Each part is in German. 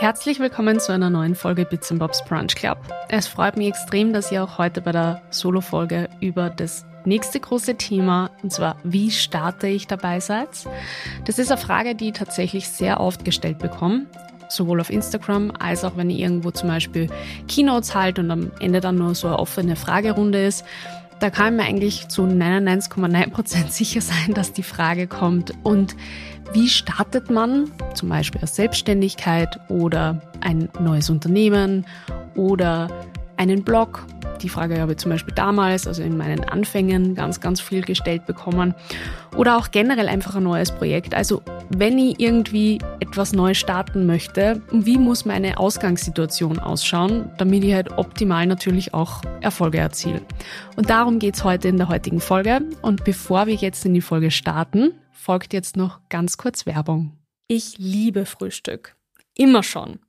Herzlich willkommen zu einer neuen Folge Bits Bobs Brunch Club. Es freut mich extrem, dass ihr auch heute bei der Solo-Folge über das nächste große Thema, und zwar wie starte ich dabei seid. Das ist eine Frage, die ich tatsächlich sehr oft gestellt bekomme, sowohl auf Instagram als auch wenn ich irgendwo zum Beispiel Keynotes halte und am Ende dann nur so eine offene Fragerunde ist. Da kann man eigentlich zu 99,9% sicher sein, dass die Frage kommt. Und wie startet man zum Beispiel als Selbstständigkeit oder ein neues Unternehmen oder einen Blog? Die Frage habe ich zum Beispiel damals, also in meinen Anfängen, ganz, ganz viel gestellt bekommen. Oder auch generell einfach ein neues Projekt. Also wenn ich irgendwie etwas neu starten möchte, wie muss meine Ausgangssituation ausschauen, damit ich halt optimal natürlich auch Erfolge erziele. Und darum geht es heute in der heutigen Folge. Und bevor wir jetzt in die Folge starten, folgt jetzt noch ganz kurz Werbung. Ich liebe Frühstück. Immer schon.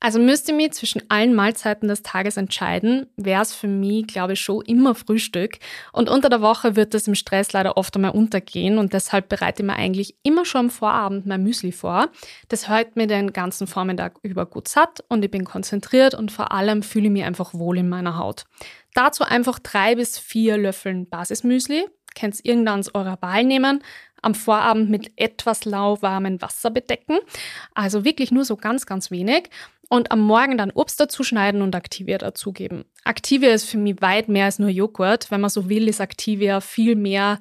Also müsste mir zwischen allen Mahlzeiten des Tages entscheiden, wäre es für mich, glaube ich, schon immer Frühstück. Und unter der Woche wird das im Stress leider oft einmal untergehen und deshalb bereite ich mir eigentlich immer schon am Vorabend mein Müsli vor. Das hält mir den ganzen Vormittag über gut satt und ich bin konzentriert und vor allem fühle ich mich einfach wohl in meiner Haut. Dazu einfach drei bis vier Löffeln Basismüsli, könnt ihr irgendeins eurer Wahl nehmen, am Vorabend mit etwas lauwarmem Wasser bedecken. Also wirklich nur so ganz, ganz wenig. Und am Morgen dann Obst dazu schneiden und Activia dazugeben. Activia ist für mich weit mehr als nur Joghurt. Wenn man so will, ist Activia viel mehr,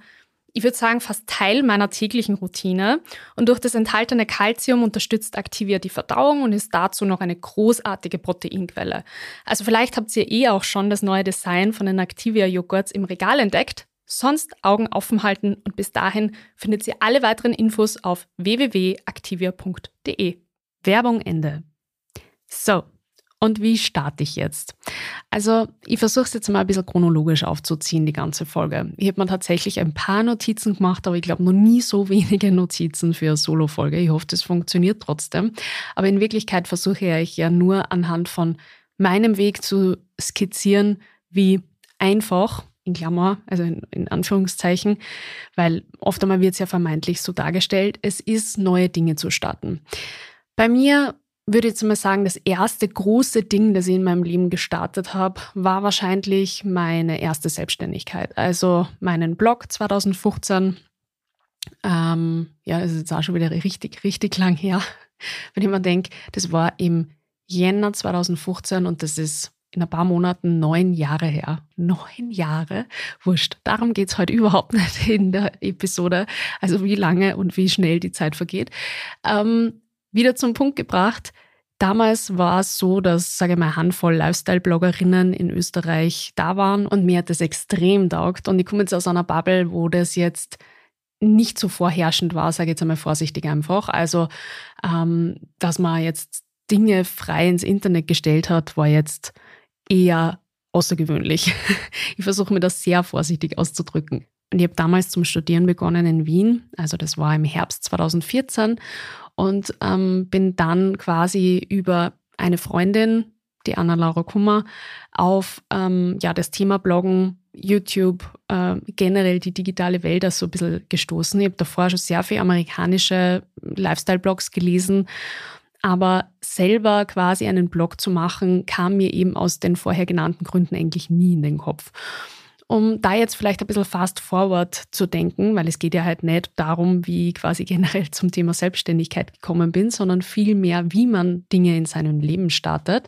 ich würde sagen, fast Teil meiner täglichen Routine. Und durch das enthaltene Kalzium unterstützt Activia die Verdauung und ist dazu noch eine großartige Proteinquelle. Also vielleicht habt ihr eh auch schon das neue Design von den Activia-Joghurts im Regal entdeckt. Sonst Augen offen halten und bis dahin findet ihr alle weiteren Infos auf www.activia.de. Werbung Ende. So, und wie starte ich jetzt? Also, ich versuche es jetzt mal ein bisschen chronologisch aufzuziehen, die ganze Folge. Ich habe mir tatsächlich ein paar Notizen gemacht, aber ich glaube noch nie so wenige Notizen für eine Solo-Folge. Ich hoffe, das funktioniert trotzdem. Aber in Wirklichkeit versuche ich ja nur anhand von meinem Weg zu skizzieren, wie einfach in Klammer, also in, in Anführungszeichen, weil oft einmal wird es ja vermeintlich so dargestellt, es ist, neue Dinge zu starten. Bei mir würde ich jetzt mal sagen, das erste große Ding, das ich in meinem Leben gestartet habe, war wahrscheinlich meine erste Selbstständigkeit. Also meinen Blog 2015. Ähm, ja, ist jetzt auch schon wieder richtig, richtig lang her. Wenn ich mir denke, das war im Jänner 2015 und das ist in ein paar Monaten neun Jahre her. Neun Jahre? Wurscht. Darum geht es heute überhaupt nicht in der Episode. Also wie lange und wie schnell die Zeit vergeht. Ähm, wieder zum Punkt gebracht. Damals war es so, dass, sage ich mal, Handvoll Lifestyle-Bloggerinnen in Österreich da waren und mir hat das extrem taugt. Und ich komme jetzt aus einer Bubble, wo das jetzt nicht so vorherrschend war, sage ich jetzt einmal vorsichtig einfach. Also, ähm, dass man jetzt Dinge frei ins Internet gestellt hat, war jetzt eher außergewöhnlich. Ich versuche mir das sehr vorsichtig auszudrücken. Und ich habe damals zum Studieren begonnen in Wien, also das war im Herbst 2014 und ähm, bin dann quasi über eine Freundin, die Anna-Laura Kummer, auf ähm, ja, das Thema Bloggen, YouTube, äh, generell die digitale Welt so ein bisschen gestoßen. Ich habe davor schon sehr viele amerikanische Lifestyle-Blogs gelesen aber selber quasi einen Blog zu machen, kam mir eben aus den vorher genannten Gründen eigentlich nie in den Kopf. Um da jetzt vielleicht ein bisschen fast forward zu denken, weil es geht ja halt nicht darum, wie ich quasi generell zum Thema Selbstständigkeit gekommen bin, sondern vielmehr, wie man Dinge in seinem Leben startet,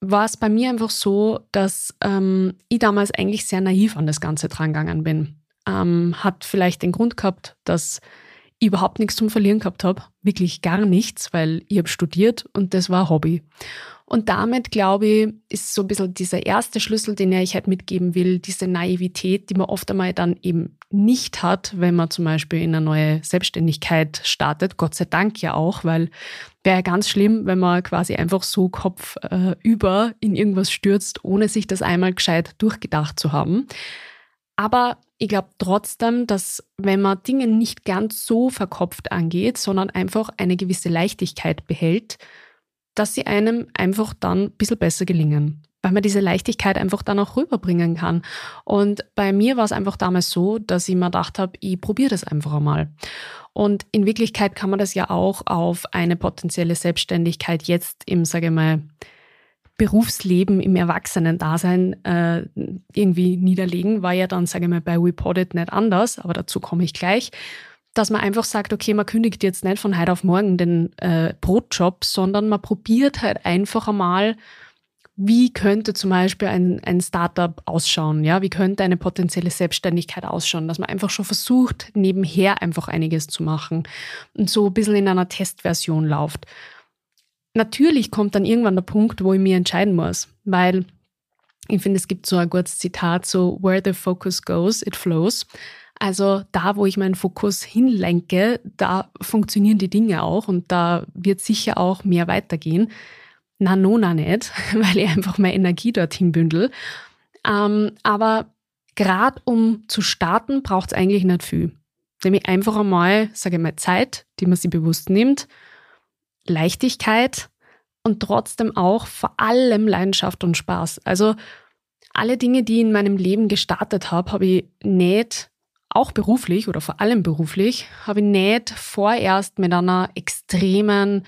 war es bei mir einfach so, dass ähm, ich damals eigentlich sehr naiv an das Ganze drangegangen bin. Ähm, hat vielleicht den Grund gehabt, dass überhaupt nichts zum Verlieren gehabt habe. Wirklich gar nichts, weil ich habe studiert und das war Hobby. Und damit, glaube ich, ist so ein bisschen dieser erste Schlüssel, den ich halt mitgeben will, diese Naivität, die man oft einmal dann eben nicht hat, wenn man zum Beispiel in eine neue Selbstständigkeit startet. Gott sei Dank ja auch, weil wäre ja ganz schlimm, wenn man quasi einfach so Kopf äh, in irgendwas stürzt, ohne sich das einmal gescheit durchgedacht zu haben. Aber ich glaube trotzdem, dass wenn man Dinge nicht ganz so verkopft angeht, sondern einfach eine gewisse Leichtigkeit behält, dass sie einem einfach dann ein bisschen besser gelingen. weil man diese Leichtigkeit einfach dann auch rüberbringen kann. Und bei mir war es einfach damals so, dass ich mir gedacht habe, ich probiere das einfach einmal. Und in Wirklichkeit kann man das ja auch auf eine potenzielle Selbstständigkeit jetzt im, sage ich mal, Berufsleben im Erwachsenen-Dasein äh, irgendwie niederlegen. War ja dann, sage ich mal, bei WePodit nicht anders, aber dazu komme ich gleich. Dass man einfach sagt, okay, man kündigt jetzt nicht von heute auf morgen den äh, Brotjob, sondern man probiert halt einfach einmal, wie könnte zum Beispiel ein, ein Startup ausschauen? Ja, wie könnte eine potenzielle Selbstständigkeit ausschauen? Dass man einfach schon versucht, nebenher einfach einiges zu machen und so ein bisschen in einer Testversion läuft. Natürlich kommt dann irgendwann der Punkt, wo ich mir entscheiden muss, weil ich finde, es gibt so ein gutes Zitat, so where the focus goes, it flows. Also da, wo ich meinen Fokus hinlenke, da funktionieren die Dinge auch und da wird sicher auch mehr weitergehen. Na, nona nicht, weil ich einfach meine Energie dorthin bündel. Ähm, aber gerade um zu starten, braucht es eigentlich nicht viel. Nämlich einfach einmal, sage ich mal, Zeit, die man sich bewusst nimmt, Leichtigkeit und trotzdem auch vor allem Leidenschaft und Spaß. Also alle Dinge, die ich in meinem Leben gestartet habe, habe ich nicht, auch beruflich oder vor allem beruflich, habe ich nicht vorerst mit einer extremen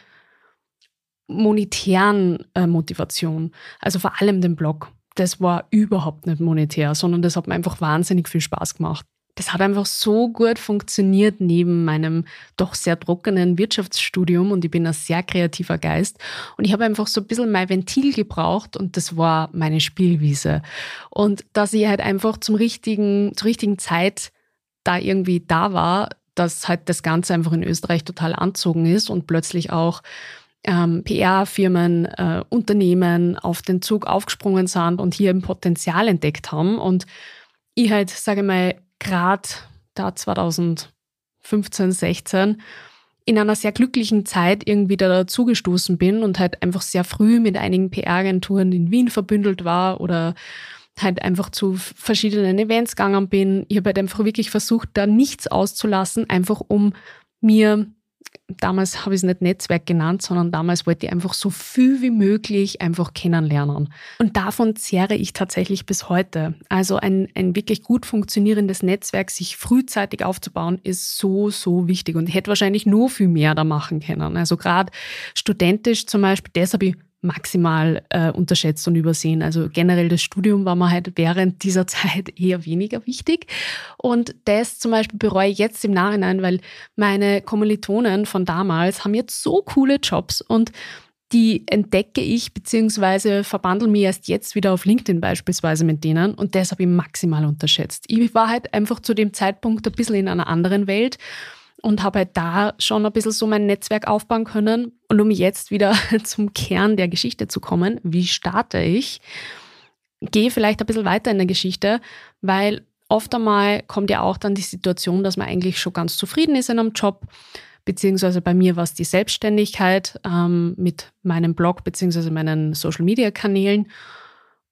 monetären äh, Motivation. Also vor allem den Blog. Das war überhaupt nicht monetär, sondern das hat mir einfach wahnsinnig viel Spaß gemacht. Das hat einfach so gut funktioniert neben meinem doch sehr trockenen Wirtschaftsstudium und ich bin ein sehr kreativer Geist. Und ich habe einfach so ein bisschen mein Ventil gebraucht und das war meine Spielwiese. Und dass ich halt einfach zum richtigen, zur richtigen Zeit da irgendwie da war, dass halt das Ganze einfach in Österreich total anzogen ist und plötzlich auch ähm, PR-Firmen, äh, Unternehmen auf den Zug aufgesprungen sind und hier ein Potenzial entdeckt haben. Und ich halt, sage mal, gerade da 2015, 16 in einer sehr glücklichen Zeit irgendwie da dazugestoßen bin und halt einfach sehr früh mit einigen PR-Agenturen in Wien verbündelt war oder halt einfach zu verschiedenen Events gegangen bin. Ich habe halt einfach wirklich versucht, da nichts auszulassen, einfach um mir damals habe ich es nicht Netzwerk genannt, sondern damals wollte ich einfach so viel wie möglich einfach kennenlernen. Und davon zehre ich tatsächlich bis heute. Also ein, ein wirklich gut funktionierendes Netzwerk, sich frühzeitig aufzubauen, ist so, so wichtig. Und ich hätte wahrscheinlich nur viel mehr da machen können. Also gerade studentisch zum Beispiel, das habe ich maximal äh, unterschätzt und übersehen. Also generell das Studium war mir halt während dieser Zeit eher weniger wichtig. Und das zum Beispiel bereue ich jetzt im Nachhinein, weil meine Kommilitonen von damals haben jetzt so coole Jobs und die entdecke ich beziehungsweise verbandle mich erst jetzt wieder auf LinkedIn beispielsweise mit denen und das habe ich maximal unterschätzt. Ich war halt einfach zu dem Zeitpunkt ein bisschen in einer anderen Welt und habe halt da schon ein bisschen so mein Netzwerk aufbauen können. Und um jetzt wieder zum Kern der Geschichte zu kommen, wie starte ich? Gehe vielleicht ein bisschen weiter in der Geschichte, weil oft einmal kommt ja auch dann die Situation, dass man eigentlich schon ganz zufrieden ist in einem Job, beziehungsweise bei mir war es die Selbstständigkeit ähm, mit meinem Blog beziehungsweise meinen Social-Media-Kanälen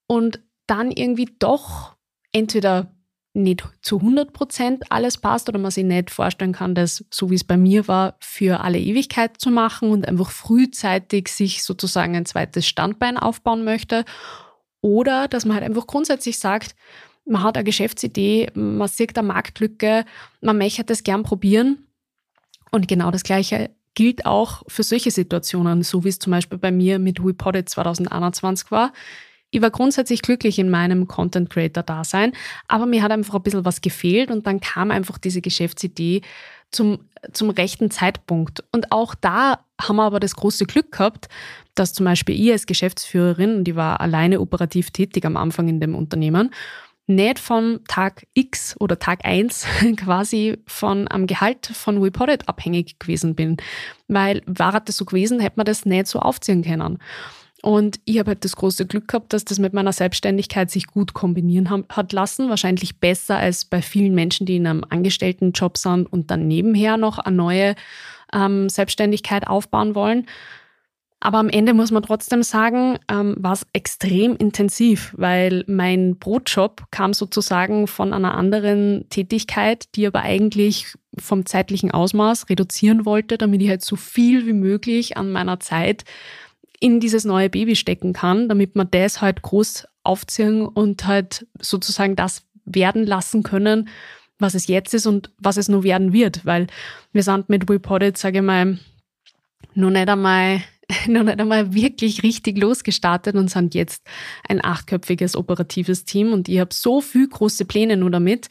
und dann irgendwie doch entweder nicht zu 100 Prozent alles passt oder man sich nicht vorstellen kann, das, so wie es bei mir war, für alle Ewigkeit zu machen und einfach frühzeitig sich sozusagen ein zweites Standbein aufbauen möchte. Oder dass man halt einfach grundsätzlich sagt, man hat eine Geschäftsidee, man sieht eine Marktlücke, man möchte das gern probieren. Und genau das Gleiche gilt auch für solche Situationen, so wie es zum Beispiel bei mir mit WePodit 2021 war. Ich war grundsätzlich glücklich in meinem Content Creator Dasein, aber mir hat einfach ein bisschen was gefehlt und dann kam einfach diese Geschäftsidee zum, zum rechten Zeitpunkt. Und auch da haben wir aber das große Glück gehabt, dass zum Beispiel ich als Geschäftsführerin, die war alleine operativ tätig am Anfang in dem Unternehmen, nicht von Tag X oder Tag 1 quasi von am Gehalt von Reported abhängig gewesen bin. Weil war das so gewesen, hätte man das nicht so aufziehen können. Und ich habe halt das große Glück gehabt, dass das mit meiner Selbstständigkeit sich gut kombinieren hat lassen. Wahrscheinlich besser als bei vielen Menschen, die in einem Angestelltenjob sind und dann nebenher noch eine neue ähm, Selbstständigkeit aufbauen wollen. Aber am Ende muss man trotzdem sagen, ähm, war es extrem intensiv, weil mein Brotjob kam sozusagen von einer anderen Tätigkeit, die aber eigentlich vom zeitlichen Ausmaß reduzieren wollte, damit ich halt so viel wie möglich an meiner Zeit in dieses neue Baby stecken kann, damit wir das halt groß aufziehen und halt sozusagen das werden lassen können, was es jetzt ist und was es nur werden wird. Weil wir sind mit WePodit, sage ich mal, noch nicht einmal noch nicht einmal wirklich richtig losgestartet und sind jetzt ein achtköpfiges operatives Team und ich habe so viel große Pläne nur damit.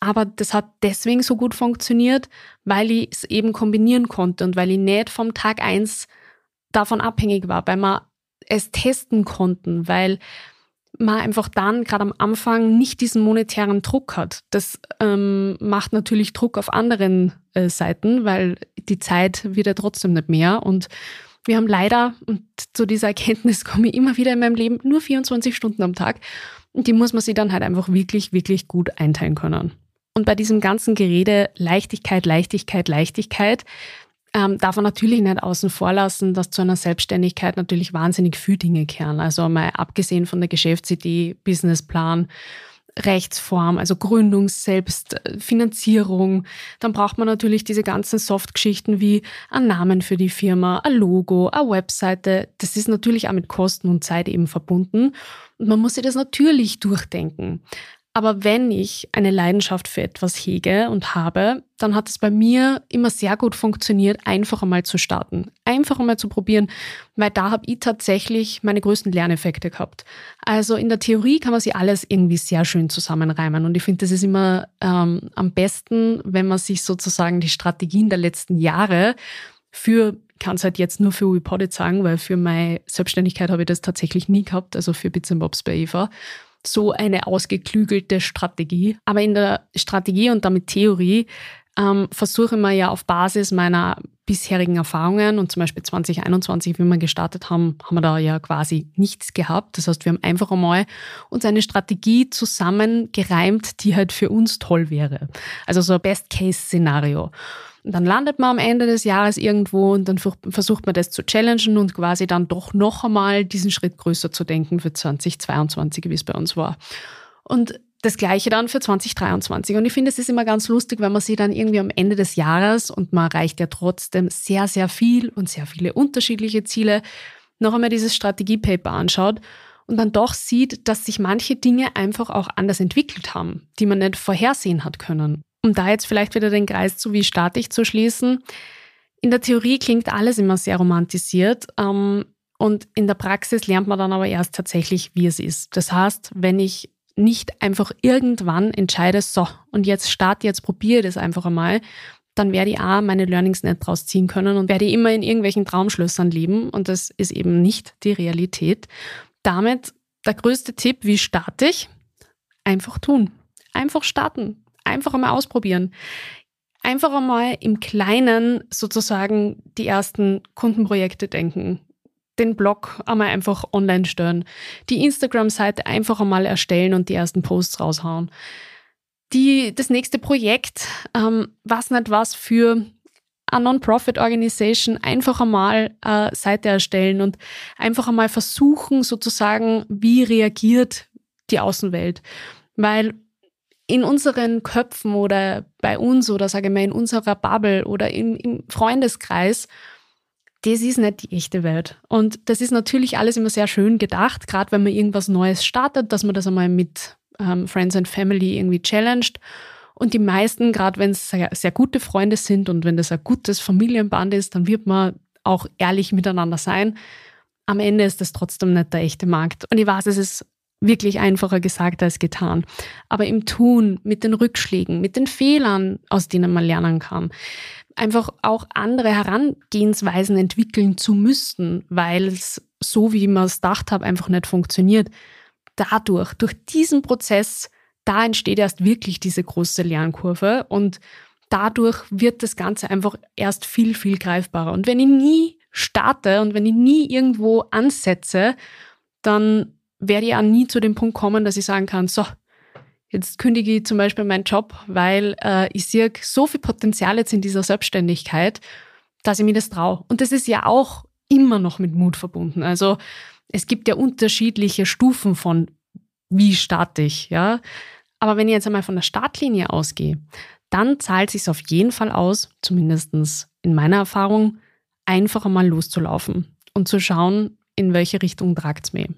Aber das hat deswegen so gut funktioniert, weil ich es eben kombinieren konnte und weil ich nicht vom Tag eins davon abhängig war, weil wir es testen konnten, weil man einfach dann gerade am Anfang nicht diesen monetären Druck hat. Das ähm, macht natürlich Druck auf anderen äh, Seiten, weil die Zeit wird ja trotzdem nicht mehr. Und wir haben leider, und zu dieser Erkenntnis komme ich immer wieder in meinem Leben, nur 24 Stunden am Tag. Und die muss man sich dann halt einfach wirklich, wirklich gut einteilen können. Und bei diesem ganzen Gerede Leichtigkeit, Leichtigkeit, Leichtigkeit, ähm, darf man natürlich nicht außen vor lassen, dass zu einer Selbstständigkeit natürlich wahnsinnig viele Dinge kehren. Also mal abgesehen von der Geschäftsidee, Businessplan, Rechtsform, also Gründung selbst, äh. Dann braucht man natürlich diese ganzen Softgeschichten wie ein Namen für die Firma, ein Logo, eine Webseite. Das ist natürlich auch mit Kosten und Zeit eben verbunden. Und man muss sich das natürlich durchdenken. Aber wenn ich eine Leidenschaft für etwas hege und habe, dann hat es bei mir immer sehr gut funktioniert, einfach einmal zu starten, einfach einmal zu probieren, weil da habe ich tatsächlich meine größten Lerneffekte gehabt. Also in der Theorie kann man sich alles irgendwie sehr schön zusammenreimen und ich finde, das ist immer ähm, am besten, wenn man sich sozusagen die Strategien der letzten Jahre für kann es halt jetzt nur für WePodit sagen, weil für meine Selbstständigkeit habe ich das tatsächlich nie gehabt, also für Bits Bobs bei Eva so eine ausgeklügelte Strategie. Aber in der Strategie und damit Theorie ähm, versuche ich mir ja auf Basis meiner bisherigen Erfahrungen und zum Beispiel 2021, wie wir gestartet haben, haben wir da ja quasi nichts gehabt. Das heißt, wir haben einfach einmal uns eine Strategie zusammengereimt, die halt für uns toll wäre. Also so ein Best-Case-Szenario. Und dann landet man am Ende des Jahres irgendwo und dann versucht man das zu challengen und quasi dann doch noch einmal diesen Schritt größer zu denken für 2022, wie es bei uns war. Und das Gleiche dann für 2023. Und ich finde, es ist immer ganz lustig, wenn man sich dann irgendwie am Ende des Jahres und man erreicht ja trotzdem sehr, sehr viel und sehr viele unterschiedliche Ziele, noch einmal dieses Strategiepaper anschaut und dann doch sieht, dass sich manche Dinge einfach auch anders entwickelt haben, die man nicht vorhersehen hat können um da jetzt vielleicht wieder den Kreis zu wie starte zu schließen. In der Theorie klingt alles immer sehr romantisiert ähm, und in der Praxis lernt man dann aber erst tatsächlich, wie es ist. Das heißt, wenn ich nicht einfach irgendwann entscheide, so, und jetzt starte, jetzt probiere das einfach einmal, dann werde ich auch meine Learnings nicht draus ziehen können und werde immer in irgendwelchen Traumschlössern leben und das ist eben nicht die Realität. Damit der größte Tipp, wie starte ich? Einfach tun. Einfach starten einfach einmal ausprobieren. Einfach einmal im Kleinen sozusagen die ersten Kundenprojekte denken. Den Blog einmal einfach online stellen. Die Instagram-Seite einfach einmal erstellen und die ersten Posts raushauen. Die, das nächste Projekt, ähm, was nicht was für eine Non-Profit-Organisation, einfach einmal eine Seite erstellen und einfach einmal versuchen, sozusagen, wie reagiert die Außenwelt. Weil in unseren Köpfen oder bei uns oder sage ich mal in unserer Bubble oder im, im Freundeskreis, das ist nicht die echte Welt. Und das ist natürlich alles immer sehr schön gedacht, gerade wenn man irgendwas Neues startet, dass man das einmal mit ähm, Friends and Family irgendwie challenged. Und die meisten, gerade wenn es sehr, sehr gute Freunde sind und wenn das ein gutes Familienband ist, dann wird man auch ehrlich miteinander sein. Am Ende ist das trotzdem nicht der echte Markt. Und ich weiß, es ist wirklich einfacher gesagt als getan. Aber im Tun, mit den Rückschlägen, mit den Fehlern, aus denen man lernen kann, einfach auch andere Herangehensweisen entwickeln zu müssen, weil es so, wie man es gedacht hat, einfach nicht funktioniert. Dadurch, durch diesen Prozess, da entsteht erst wirklich diese große Lernkurve und dadurch wird das Ganze einfach erst viel, viel greifbarer. Und wenn ich nie starte und wenn ich nie irgendwo ansetze, dann werde ich auch nie zu dem Punkt kommen, dass ich sagen kann, so, jetzt kündige ich zum Beispiel meinen Job, weil äh, ich sehe so viel Potenzial jetzt in dieser Selbstständigkeit, dass ich mir das traue. Und das ist ja auch immer noch mit Mut verbunden. Also es gibt ja unterschiedliche Stufen von wie starte ich, ja. Aber wenn ich jetzt einmal von der Startlinie ausgehe, dann zahlt sich auf jeden Fall aus, zumindest in meiner Erfahrung, einfach einmal loszulaufen und zu schauen, in welche Richtung es mich.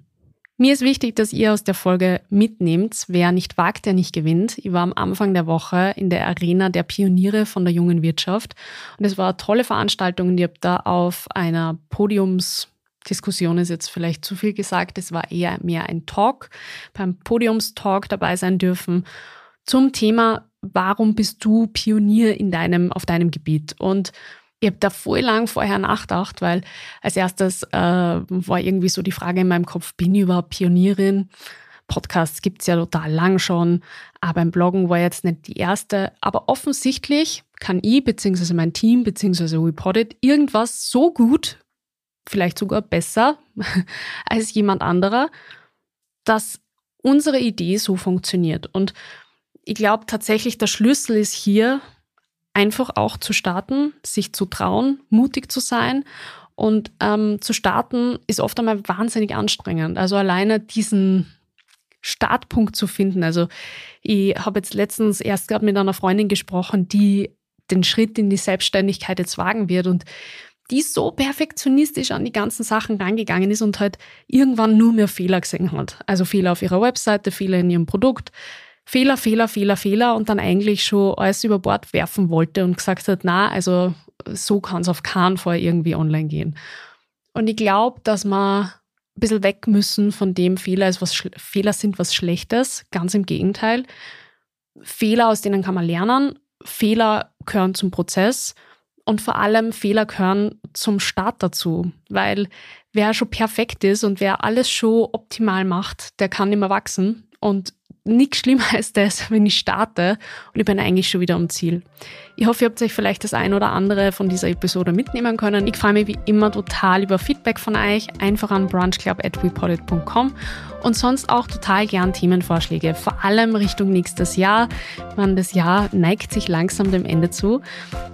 Mir ist wichtig, dass ihr aus der Folge mitnehmt, wer nicht wagt, der nicht gewinnt. Ich war am Anfang der Woche in der Arena der Pioniere von der jungen Wirtschaft und es war eine tolle Veranstaltung. Ich habe da auf einer Podiumsdiskussion ist jetzt vielleicht zu viel gesagt, es war eher mehr ein Talk, beim Podiumstalk dabei sein dürfen zum Thema, warum bist du Pionier in deinem, auf deinem Gebiet? Und ich habe da voll lang vorher nachgedacht, weil als erstes äh, war irgendwie so die Frage in meinem Kopf, bin ich überhaupt Pionierin? Podcasts gibt es ja total lang schon, aber beim Bloggen war jetzt nicht die erste. Aber offensichtlich kann ich bzw. mein Team bzw. Reported irgendwas so gut, vielleicht sogar besser als jemand anderer, dass unsere Idee so funktioniert. Und ich glaube tatsächlich, der Schlüssel ist hier, einfach auch zu starten, sich zu trauen, mutig zu sein. Und ähm, zu starten ist oft einmal wahnsinnig anstrengend. Also alleine diesen Startpunkt zu finden. Also ich habe jetzt letztens erst gerade mit einer Freundin gesprochen, die den Schritt in die Selbstständigkeit jetzt wagen wird und die so perfektionistisch an die ganzen Sachen rangegangen ist und halt irgendwann nur mehr Fehler gesehen hat. Also Fehler auf ihrer Webseite, Fehler in ihrem Produkt, Fehler, Fehler, Fehler, Fehler und dann eigentlich schon alles über Bord werfen wollte und gesagt hat, na, also so kann es auf keinen Fall irgendwie online gehen. Und ich glaube, dass wir ein bisschen weg müssen von dem Fehler, ist was Fehler sind was Schlechtes. Ganz im Gegenteil. Fehler, aus denen kann man lernen. Fehler gehören zum Prozess und vor allem Fehler gehören zum Start dazu, weil wer schon perfekt ist und wer alles schon optimal macht, der kann immer wachsen. Und nichts schlimmer als das, wenn ich starte und ich bin eigentlich schon wieder am Ziel. Ich hoffe, ihr habt euch vielleicht das ein oder andere von dieser Episode mitnehmen können. Ich freue mich wie immer total über Feedback von euch. Einfach an brunchclub.wepolit.com und sonst auch total gern Themenvorschläge, vor allem Richtung nächstes Jahr. Man, das Jahr neigt sich langsam dem Ende zu.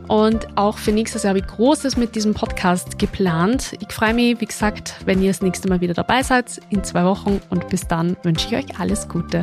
Und auch für nächstes Jahr habe ich Großes mit diesem Podcast geplant. Ich freue mich, wie gesagt, wenn ihr das nächste Mal wieder dabei seid, in zwei Wochen. Und bis dann wünsche ich euch alles Gute.